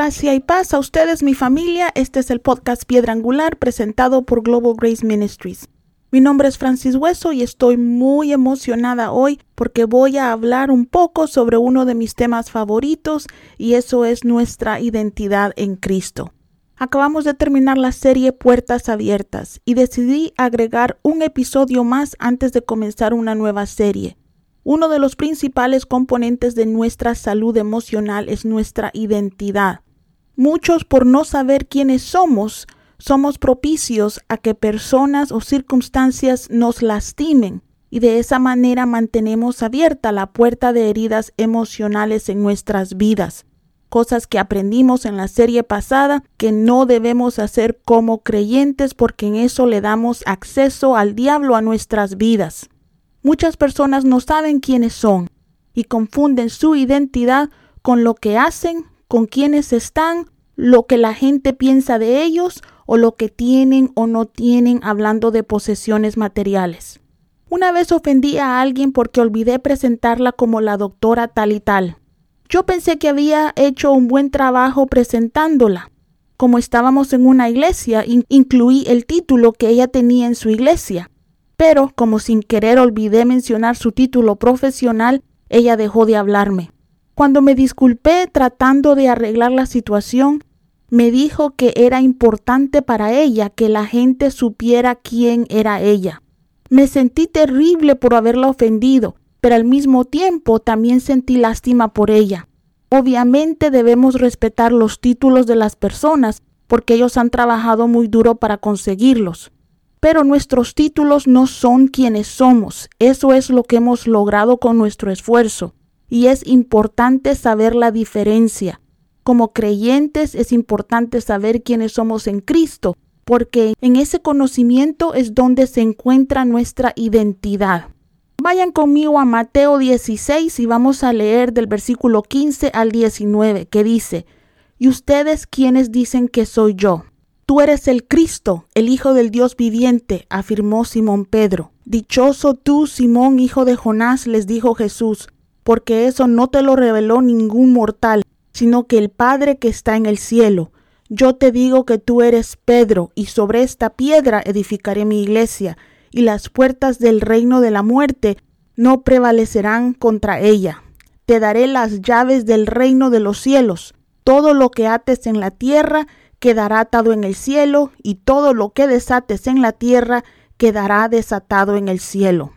Gracias y paz a ustedes, mi familia. Este es el podcast Piedra Angular presentado por Global Grace Ministries. Mi nombre es Francis Hueso y estoy muy emocionada hoy porque voy a hablar un poco sobre uno de mis temas favoritos y eso es nuestra identidad en Cristo. Acabamos de terminar la serie Puertas Abiertas y decidí agregar un episodio más antes de comenzar una nueva serie. Uno de los principales componentes de nuestra salud emocional es nuestra identidad. Muchos por no saber quiénes somos, somos propicios a que personas o circunstancias nos lastimen y de esa manera mantenemos abierta la puerta de heridas emocionales en nuestras vidas. Cosas que aprendimos en la serie pasada que no debemos hacer como creyentes porque en eso le damos acceso al diablo a nuestras vidas. Muchas personas no saben quiénes son y confunden su identidad con lo que hacen con quienes están, lo que la gente piensa de ellos o lo que tienen o no tienen hablando de posesiones materiales. Una vez ofendí a alguien porque olvidé presentarla como la doctora tal y tal. Yo pensé que había hecho un buen trabajo presentándola. Como estábamos en una iglesia, incluí el título que ella tenía en su iglesia. Pero como sin querer olvidé mencionar su título profesional, ella dejó de hablarme. Cuando me disculpé tratando de arreglar la situación, me dijo que era importante para ella que la gente supiera quién era ella. Me sentí terrible por haberla ofendido, pero al mismo tiempo también sentí lástima por ella. Obviamente debemos respetar los títulos de las personas porque ellos han trabajado muy duro para conseguirlos. Pero nuestros títulos no son quienes somos, eso es lo que hemos logrado con nuestro esfuerzo y es importante saber la diferencia. Como creyentes es importante saber quiénes somos en Cristo, porque en ese conocimiento es donde se encuentra nuestra identidad. Vayan conmigo a Mateo 16 y vamos a leer del versículo 15 al 19, que dice, ¿Y ustedes quiénes dicen que soy yo? Tú eres el Cristo, el Hijo del Dios viviente, afirmó Simón Pedro. Dichoso tú, Simón, hijo de Jonás, les dijo Jesús, porque eso no te lo reveló ningún mortal, sino que el Padre que está en el cielo. Yo te digo que tú eres Pedro, y sobre esta piedra edificaré mi iglesia, y las puertas del reino de la muerte no prevalecerán contra ella. Te daré las llaves del reino de los cielos. Todo lo que ates en la tierra quedará atado en el cielo, y todo lo que desates en la tierra quedará desatado en el cielo.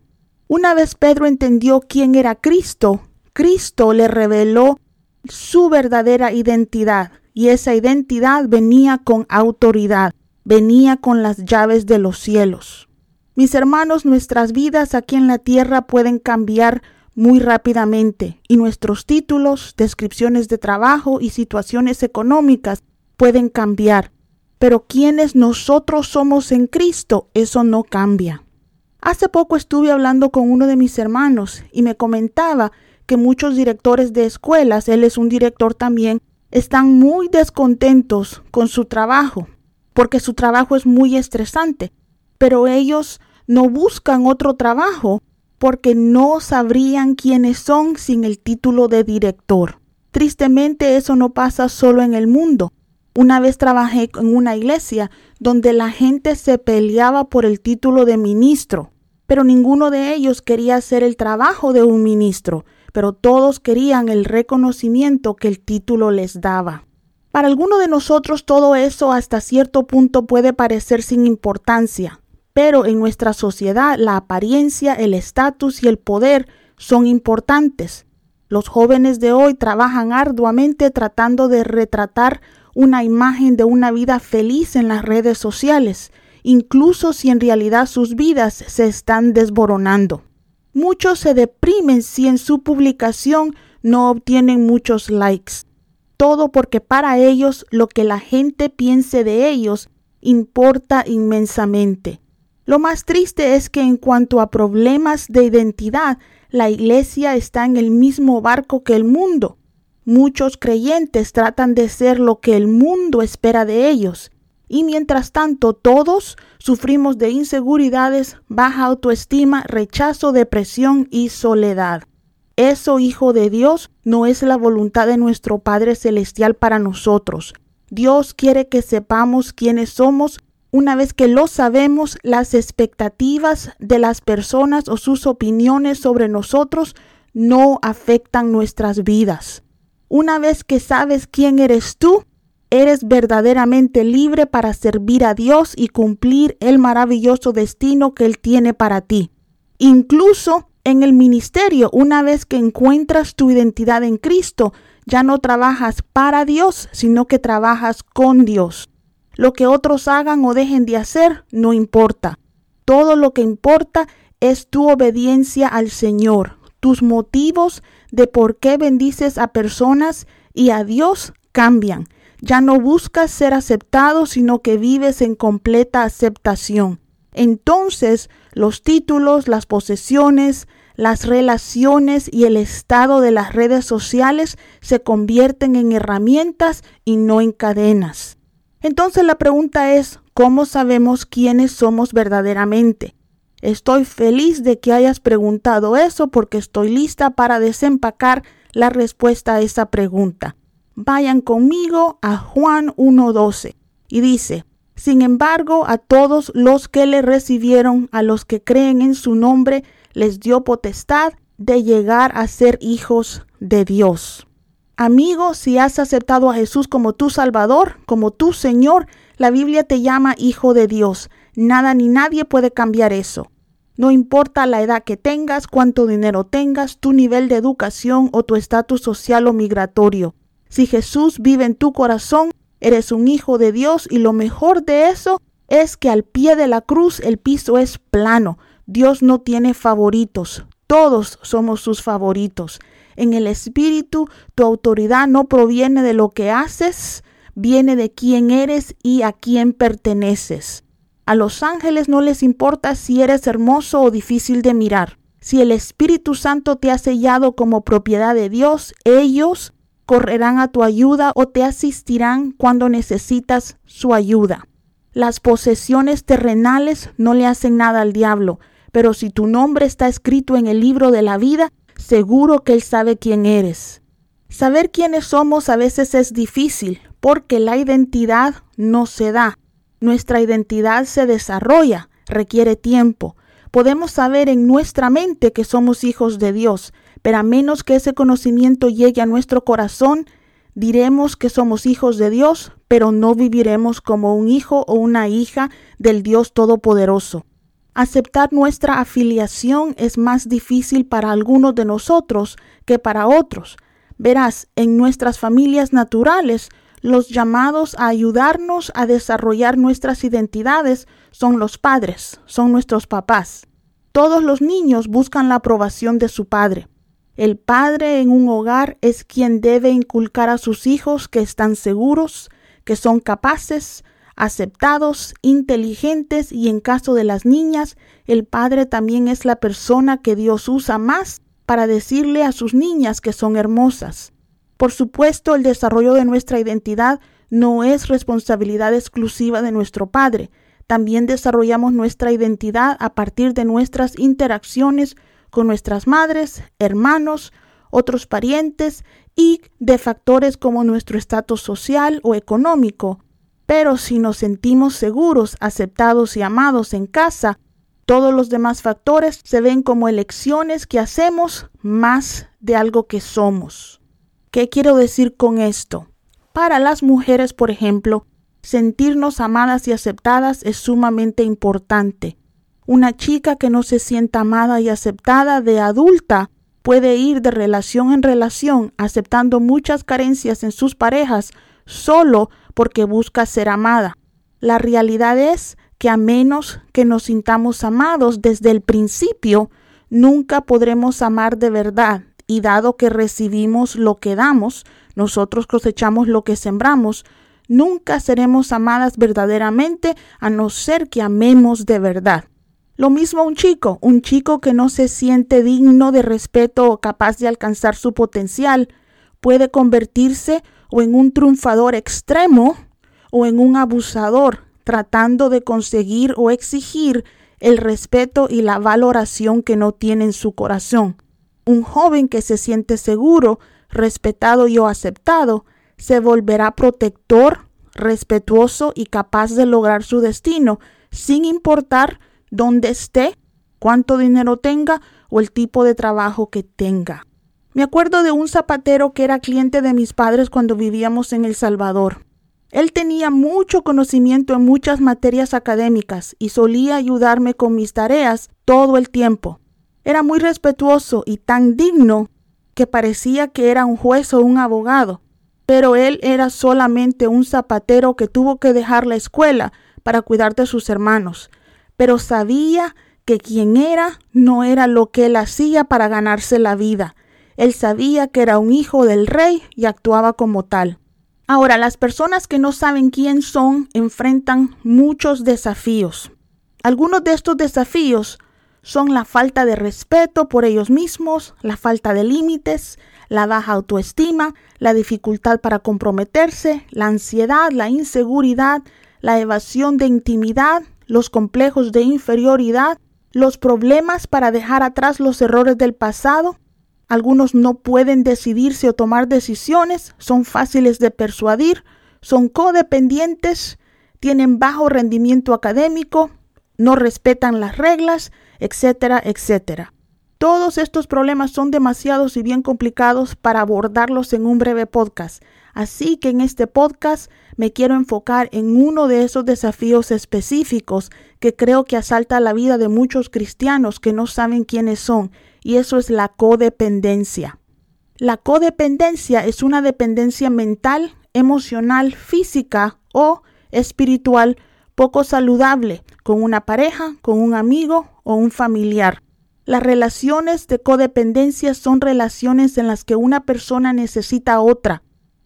Una vez Pedro entendió quién era Cristo, Cristo le reveló su verdadera identidad y esa identidad venía con autoridad, venía con las llaves de los cielos. Mis hermanos, nuestras vidas aquí en la tierra pueden cambiar muy rápidamente y nuestros títulos, descripciones de trabajo y situaciones económicas pueden cambiar. Pero quienes nosotros somos en Cristo, eso no cambia. Hace poco estuve hablando con uno de mis hermanos y me comentaba que muchos directores de escuelas, él es un director también, están muy descontentos con su trabajo, porque su trabajo es muy estresante, pero ellos no buscan otro trabajo porque no sabrían quiénes son sin el título de director. Tristemente eso no pasa solo en el mundo. Una vez trabajé en una iglesia donde la gente se peleaba por el título de ministro pero ninguno de ellos quería hacer el trabajo de un ministro, pero todos querían el reconocimiento que el título les daba. Para alguno de nosotros todo eso hasta cierto punto puede parecer sin importancia, pero en nuestra sociedad la apariencia, el estatus y el poder son importantes. Los jóvenes de hoy trabajan arduamente tratando de retratar una imagen de una vida feliz en las redes sociales, incluso si en realidad sus vidas se están desboronando. Muchos se deprimen si en su publicación no obtienen muchos likes. Todo porque para ellos lo que la gente piense de ellos importa inmensamente. Lo más triste es que en cuanto a problemas de identidad, la iglesia está en el mismo barco que el mundo. Muchos creyentes tratan de ser lo que el mundo espera de ellos. Y mientras tanto todos sufrimos de inseguridades, baja autoestima, rechazo, depresión y soledad. Eso, hijo de Dios, no es la voluntad de nuestro Padre Celestial para nosotros. Dios quiere que sepamos quiénes somos. Una vez que lo sabemos, las expectativas de las personas o sus opiniones sobre nosotros no afectan nuestras vidas. Una vez que sabes quién eres tú, eres verdaderamente libre para servir a Dios y cumplir el maravilloso destino que Él tiene para ti. Incluso en el ministerio, una vez que encuentras tu identidad en Cristo, ya no trabajas para Dios, sino que trabajas con Dios. Lo que otros hagan o dejen de hacer no importa. Todo lo que importa es tu obediencia al Señor, tus motivos de por qué bendices a personas y a Dios cambian. Ya no buscas ser aceptado, sino que vives en completa aceptación. Entonces los títulos, las posesiones, las relaciones y el estado de las redes sociales se convierten en herramientas y no en cadenas. Entonces la pregunta es, ¿cómo sabemos quiénes somos verdaderamente? Estoy feliz de que hayas preguntado eso porque estoy lista para desempacar la respuesta a esa pregunta. Vayan conmigo a Juan 1.12 y dice, sin embargo, a todos los que le recibieron, a los que creen en su nombre, les dio potestad de llegar a ser hijos de Dios. Amigo, si has aceptado a Jesús como tu Salvador, como tu Señor, la Biblia te llama hijo de Dios. Nada ni nadie puede cambiar eso. No importa la edad que tengas, cuánto dinero tengas, tu nivel de educación o tu estatus social o migratorio. Si Jesús vive en tu corazón, Eres un hijo de Dios y lo mejor de eso es que al pie de la cruz el piso es plano. Dios no tiene favoritos. Todos somos sus favoritos. En el Espíritu, tu autoridad no proviene de lo que haces, viene de quién eres y a quién perteneces. A los ángeles no les importa si eres hermoso o difícil de mirar. Si el Espíritu Santo te ha sellado como propiedad de Dios, ellos correrán a tu ayuda o te asistirán cuando necesitas su ayuda. Las posesiones terrenales no le hacen nada al diablo, pero si tu nombre está escrito en el libro de la vida, seguro que él sabe quién eres. Saber quiénes somos a veces es difícil, porque la identidad no se da. Nuestra identidad se desarrolla, requiere tiempo. Podemos saber en nuestra mente que somos hijos de Dios, pero a menos que ese conocimiento llegue a nuestro corazón, diremos que somos hijos de Dios, pero no viviremos como un hijo o una hija del Dios Todopoderoso. Aceptar nuestra afiliación es más difícil para algunos de nosotros que para otros. Verás, en nuestras familias naturales, los llamados a ayudarnos a desarrollar nuestras identidades son los padres, son nuestros papás. Todos los niños buscan la aprobación de su padre. El padre en un hogar es quien debe inculcar a sus hijos que están seguros, que son capaces, aceptados, inteligentes y en caso de las niñas, el padre también es la persona que Dios usa más para decirle a sus niñas que son hermosas. Por supuesto, el desarrollo de nuestra identidad no es responsabilidad exclusiva de nuestro padre. También desarrollamos nuestra identidad a partir de nuestras interacciones con nuestras madres, hermanos, otros parientes y de factores como nuestro estatus social o económico. Pero si nos sentimos seguros, aceptados y amados en casa, todos los demás factores se ven como elecciones que hacemos más de algo que somos. ¿Qué quiero decir con esto? Para las mujeres, por ejemplo, sentirnos amadas y aceptadas es sumamente importante. Una chica que no se sienta amada y aceptada de adulta puede ir de relación en relación aceptando muchas carencias en sus parejas solo porque busca ser amada. La realidad es que a menos que nos sintamos amados desde el principio, nunca podremos amar de verdad. Y dado que recibimos lo que damos, nosotros cosechamos lo que sembramos, nunca seremos amadas verdaderamente a no ser que amemos de verdad. Lo mismo un chico, un chico que no se siente digno de respeto o capaz de alcanzar su potencial, puede convertirse o en un triunfador extremo o en un abusador tratando de conseguir o exigir el respeto y la valoración que no tiene en su corazón. Un joven que se siente seguro, respetado y o aceptado, se volverá protector, respetuoso y capaz de lograr su destino, sin importar dónde esté, cuánto dinero tenga o el tipo de trabajo que tenga. Me acuerdo de un zapatero que era cliente de mis padres cuando vivíamos en El Salvador. Él tenía mucho conocimiento en muchas materias académicas y solía ayudarme con mis tareas todo el tiempo. Era muy respetuoso y tan digno que parecía que era un juez o un abogado, pero él era solamente un zapatero que tuvo que dejar la escuela para cuidar de sus hermanos, pero sabía que quien era no era lo que él hacía para ganarse la vida. Él sabía que era un hijo del rey y actuaba como tal. Ahora, las personas que no saben quién son enfrentan muchos desafíos. Algunos de estos desafíos son la falta de respeto por ellos mismos, la falta de límites, la baja autoestima, la dificultad para comprometerse, la ansiedad, la inseguridad, la evasión de intimidad, los complejos de inferioridad, los problemas para dejar atrás los errores del pasado, algunos no pueden decidirse o tomar decisiones, son fáciles de persuadir, son codependientes, tienen bajo rendimiento académico, no respetan las reglas, etcétera, etcétera. Todos estos problemas son demasiados y bien complicados para abordarlos en un breve podcast. Así que en este podcast me quiero enfocar en uno de esos desafíos específicos que creo que asalta la vida de muchos cristianos que no saben quiénes son y eso es la codependencia. La codependencia es una dependencia mental, emocional, física o espiritual poco saludable con una pareja, con un amigo o un familiar. Las relaciones de codependencia son relaciones en las que una persona necesita a otra,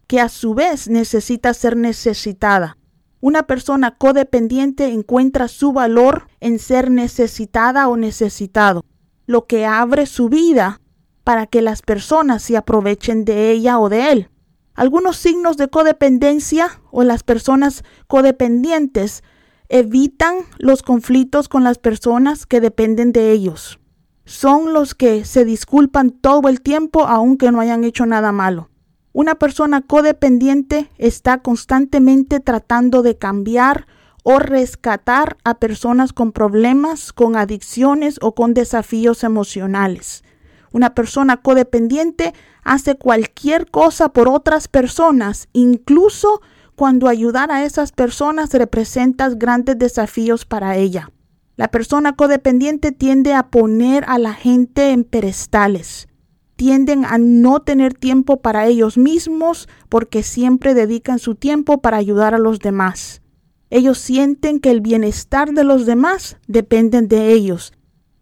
que a su vez necesita ser necesitada. Una persona codependiente encuentra su valor en ser necesitada o necesitado lo que abre su vida para que las personas se aprovechen de ella o de él. Algunos signos de codependencia o las personas codependientes evitan los conflictos con las personas que dependen de ellos. Son los que se disculpan todo el tiempo aunque no hayan hecho nada malo. Una persona codependiente está constantemente tratando de cambiar o rescatar a personas con problemas, con adicciones o con desafíos emocionales. Una persona codependiente hace cualquier cosa por otras personas, incluso cuando ayudar a esas personas representa grandes desafíos para ella. La persona codependiente tiende a poner a la gente en perestales. Tienden a no tener tiempo para ellos mismos porque siempre dedican su tiempo para ayudar a los demás. Ellos sienten que el bienestar de los demás dependen de ellos.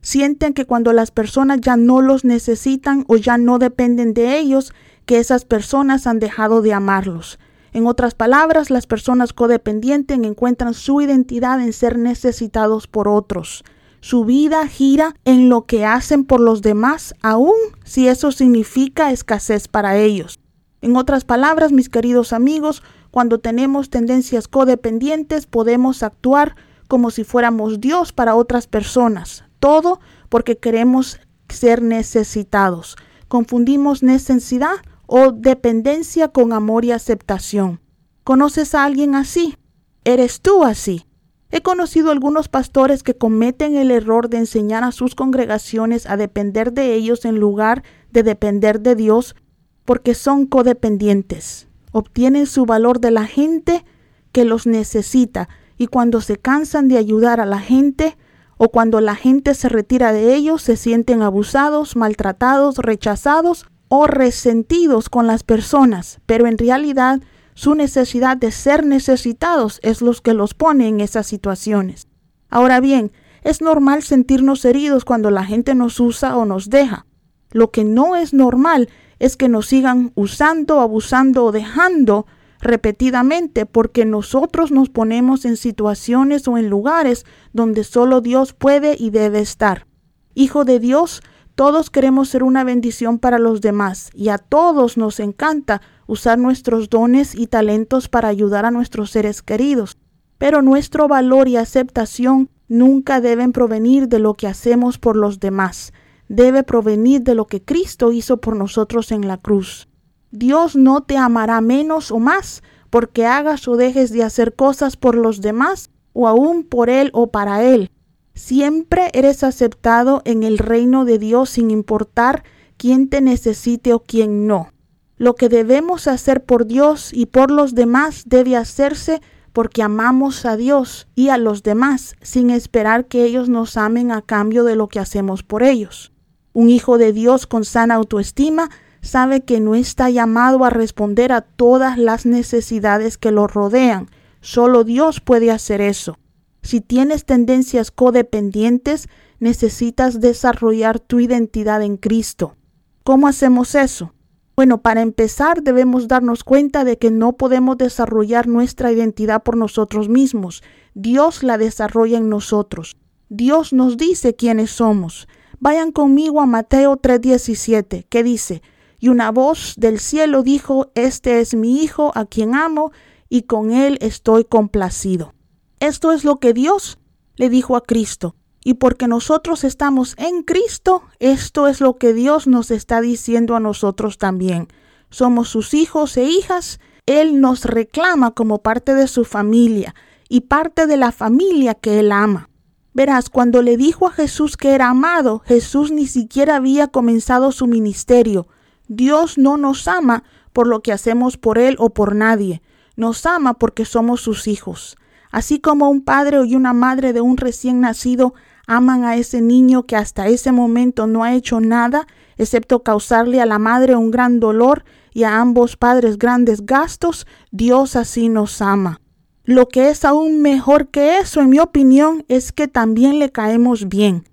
Sienten que cuando las personas ya no los necesitan o ya no dependen de ellos, que esas personas han dejado de amarlos. En otras palabras, las personas codependientes encuentran su identidad en ser necesitados por otros. Su vida gira en lo que hacen por los demás, aun si eso significa escasez para ellos. En otras palabras, mis queridos amigos, cuando tenemos tendencias codependientes podemos actuar como si fuéramos Dios para otras personas. Todo porque queremos ser necesitados. Confundimos necesidad o dependencia con amor y aceptación. ¿Conoces a alguien así? ¿Eres tú así? He conocido algunos pastores que cometen el error de enseñar a sus congregaciones a depender de ellos en lugar de depender de Dios porque son codependientes. Obtienen su valor de la gente que los necesita y cuando se cansan de ayudar a la gente o cuando la gente se retira de ellos se sienten abusados, maltratados, rechazados o resentidos con las personas, pero en realidad su necesidad de ser necesitados es lo que los pone en esas situaciones. Ahora bien, es normal sentirnos heridos cuando la gente nos usa o nos deja. Lo que no es normal es que nos sigan usando, abusando o dejando repetidamente porque nosotros nos ponemos en situaciones o en lugares donde solo Dios puede y debe estar. Hijo de Dios, Todos queremos ser una bendición para los demás y a todos nos encanta usar nuestros dones y talentos para ayudar a nuestros seres queridos. Pero nuestro valor y aceptación nunca deben provenir de lo que hacemos por los demás, debe provenir de lo que Cristo hizo por nosotros en la cruz. Dios no te amará menos o más porque hagas o dejes de hacer cosas por los demás o aún por Él o para Él. Siempre eres aceptado en el reino de Dios sin importar quién te necesite o quién no. Lo que debemos hacer por Dios y por los demás debe hacerse porque amamos a Dios y a los demás sin esperar que ellos nos amen a cambio de lo que hacemos por ellos. Un hijo de Dios con sana autoestima sabe que no está llamado a responder a todas las necesidades que lo rodean. Solo Dios puede hacer eso. Si tienes tendencias codependientes, necesitas desarrollar tu identidad en Cristo. ¿Cómo hacemos eso? Bueno, para empezar debemos darnos cuenta de que no podemos desarrollar nuestra identidad por nosotros mismos. Dios la desarrolla en nosotros. Dios nos dice quiénes somos. Vayan conmigo a Mateo 3:17, que dice, y una voz del cielo dijo, Este es mi Hijo a quien amo, y con él estoy complacido. Esto es lo que Dios le dijo a Cristo. Y porque nosotros estamos en Cristo, esto es lo que Dios nos está diciendo a nosotros también. Somos sus hijos e hijas. Él nos reclama como parte de su familia y parte de la familia que Él ama. Verás, cuando le dijo a Jesús que era amado, Jesús ni siquiera había comenzado su ministerio. Dios no nos ama por lo que hacemos por Él o por nadie. Nos ama porque somos sus hijos. Así como un padre y una madre de un recién nacido aman a ese niño que hasta ese momento no ha hecho nada, excepto causarle a la madre un gran dolor y a ambos padres grandes gastos, Dios así nos ama. Lo que es aún mejor que eso, en mi opinión, es que también le caemos bien.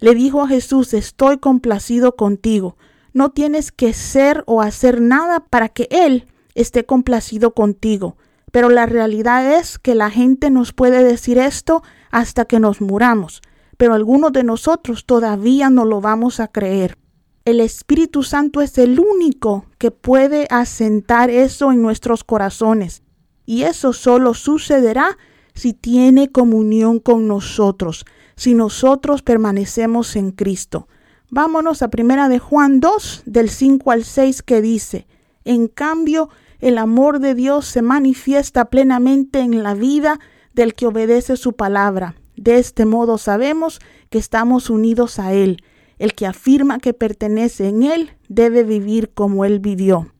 Le dijo a Jesús, estoy complacido contigo. No tienes que ser o hacer nada para que Él esté complacido contigo. Pero la realidad es que la gente nos puede decir esto hasta que nos muramos, pero algunos de nosotros todavía no lo vamos a creer. El Espíritu Santo es el único que puede asentar eso en nuestros corazones, y eso solo sucederá si tiene comunión con nosotros, si nosotros permanecemos en Cristo. Vámonos a primera de Juan 2 del 5 al 6 que dice, en cambio el amor de Dios se manifiesta plenamente en la vida del que obedece su palabra. De este modo sabemos que estamos unidos a Él. El que afirma que pertenece en Él debe vivir como Él vivió.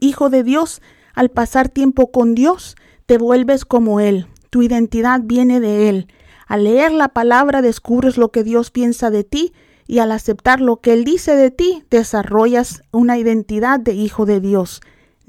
Hijo de Dios, al pasar tiempo con Dios, te vuelves como Él. Tu identidad viene de Él. Al leer la palabra descubres lo que Dios piensa de ti y al aceptar lo que Él dice de ti, desarrollas una identidad de hijo de Dios.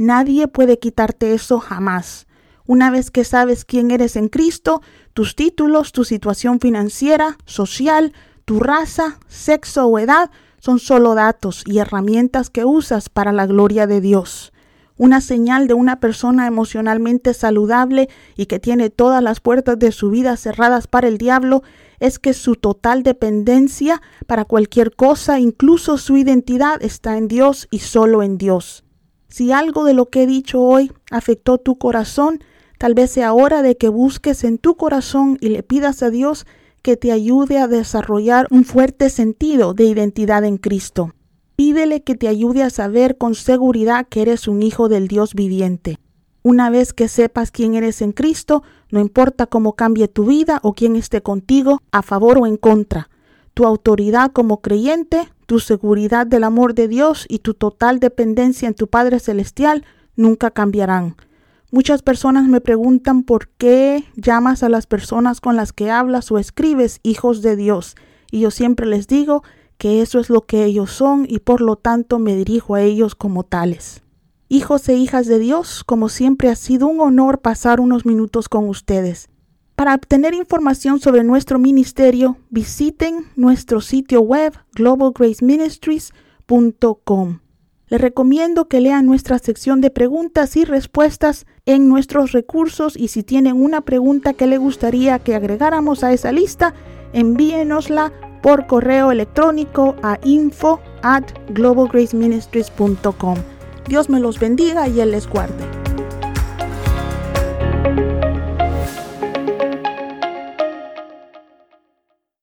Nadie puede quitarte eso jamás. Una vez que sabes quién eres en Cristo, tus títulos, tu situación financiera, social, tu raza, sexo o edad son solo datos y herramientas que usas para la gloria de Dios. Una señal de una persona emocionalmente saludable y que tiene todas las puertas de su vida cerradas para el diablo es que su total dependencia para cualquier cosa, incluso su identidad, está en Dios y solo en Dios. Si algo de lo que he dicho hoy afectó tu corazón, tal vez sea hora de que busques en tu corazón y le pidas a Dios que te ayude a desarrollar un fuerte sentido de identidad en Cristo. Pídele que te ayude a saber con seguridad que eres un hijo del Dios viviente. Una vez que sepas quién eres en Cristo, no importa cómo cambie tu vida o quién esté contigo, a favor o en contra, tu autoridad como creyente tu seguridad del amor de Dios y tu total dependencia en tu Padre Celestial nunca cambiarán. Muchas personas me preguntan por qué llamas a las personas con las que hablas o escribes hijos de Dios, y yo siempre les digo que eso es lo que ellos son y por lo tanto me dirijo a ellos como tales. Hijos e hijas de Dios, como siempre ha sido un honor pasar unos minutos con ustedes. Para obtener información sobre nuestro ministerio, visiten nuestro sitio web globalgraceministries.com. Les recomiendo que lean nuestra sección de preguntas y respuestas en nuestros recursos y si tienen una pregunta que le gustaría que agregáramos a esa lista, envíenosla por correo electrónico a info at globalgraceministries.com. Dios me los bendiga y Él les guarde.